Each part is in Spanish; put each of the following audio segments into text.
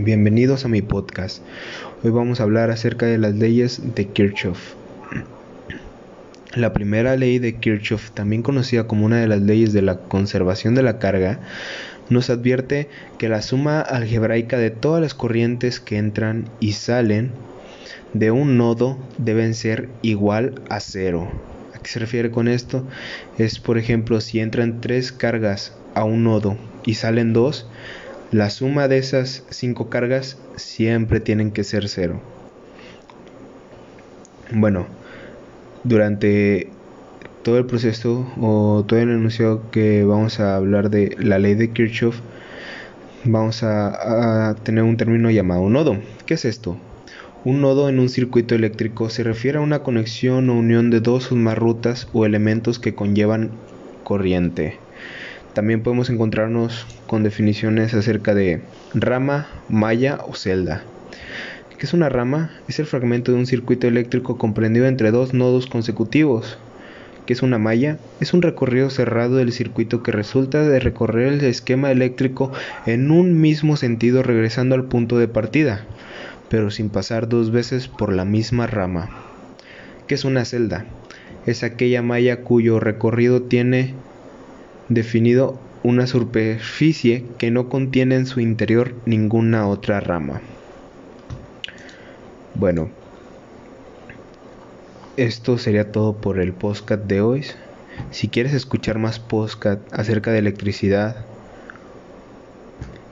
Bienvenidos a mi podcast. Hoy vamos a hablar acerca de las leyes de Kirchhoff. La primera ley de Kirchhoff, también conocida como una de las leyes de la conservación de la carga, nos advierte que la suma algebraica de todas las corrientes que entran y salen de un nodo deben ser igual a cero. ¿A qué se refiere con esto? Es, por ejemplo, si entran tres cargas a un nodo y salen dos, la suma de esas cinco cargas siempre tienen que ser cero. Bueno, durante todo el proceso o todo el enunciado que vamos a hablar de la ley de Kirchhoff, vamos a, a tener un término llamado nodo. ¿Qué es esto? Un nodo en un circuito eléctrico se refiere a una conexión o unión de dos o más rutas o elementos que conllevan corriente. También podemos encontrarnos con definiciones acerca de rama, malla o celda. ¿Qué es una rama? Es el fragmento de un circuito eléctrico comprendido entre dos nodos consecutivos. ¿Qué es una malla? Es un recorrido cerrado del circuito que resulta de recorrer el esquema eléctrico en un mismo sentido regresando al punto de partida, pero sin pasar dos veces por la misma rama. ¿Qué es una celda? Es aquella malla cuyo recorrido tiene definido una superficie que no contiene en su interior ninguna otra rama. Bueno, esto sería todo por el podcast de hoy. Si quieres escuchar más podcast acerca de electricidad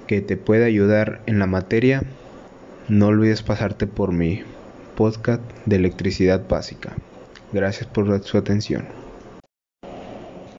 que te pueda ayudar en la materia, no olvides pasarte por mi podcast de electricidad básica. Gracias por su atención.